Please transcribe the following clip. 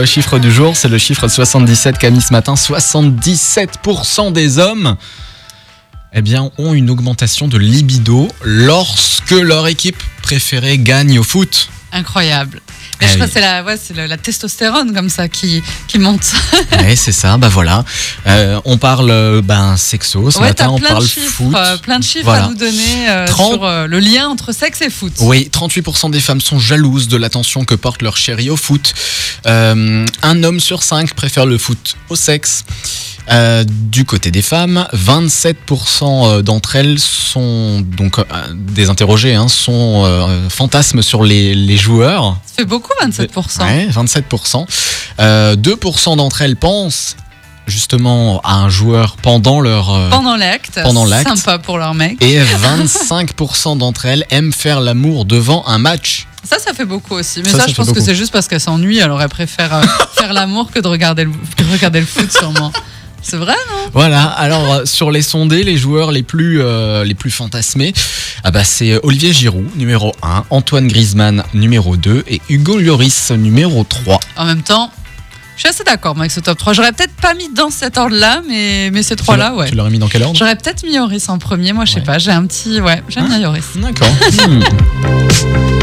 Le chiffre du jour, c'est le chiffre 77 qu'a mis ce matin. 77% des hommes eh bien, ont une augmentation de libido lorsque leur équipe préférée gagne au foot. Incroyable. Mais Eh je crois que c'est la, ouais, c'est la testostérone comme ça qui, qui monte. Ouais, c'est ça, bah voilà. Euh, on parle euh, ben, sexo, ce ouais, matin on plein parle chiffres, foot. euh, plein de chiffres Voilà. à nous donner euh, 30. sur euh, le lien entre sexe et foot. Oui, 38% des femmes sont jalouses de l'attention que porte leur chéri au foot. Euh, un homme sur cinq préfère le foot au sexe. Euh, du côté des femmes, 27% d'entre elles sont donc euh, des interrogées hein, sont euh, fantasmes sur les, les joueurs. Ça fait beaucoup, 27%. Ouais, 27%. Euh, 2% d'entre elles pensent justement à un joueur pendant leur euh, Pendant l'acte. Pendant l'acte. Sympa pour leur mec. et 25% d'entre elles aiment faire l'amour devant un match. Ça, ça fait beaucoup aussi. Mais Ça, ça, ça je pense que c'est juste parce qu'elle s'ennuie. Alors, elle préfère euh, faire l'amour que de regarder le, que de regarder le foot, sûrement. C'est vrai, non Voilà, alors euh, sur les sondés, les joueurs les plus, euh, les plus fantasmés, ah bah, c'est Olivier Giroud, numéro 1, Antoine Griezmann, numéro 2, et Hugo Lloris, numéro 3. En même temps, je suis assez d'accord moi, avec ce top 3. J'aurais peut-être pas mis dans cet ordre-là, mais, mais ces trois-là, ouais. Tu l'aurais mis dans quel ordre? J'aurais peut-être mis Yoris en premier. Moi, je sais Ouais. pas. J'ai un petit. Ouais, j'aime bien Yoris. D'accord. Hmm.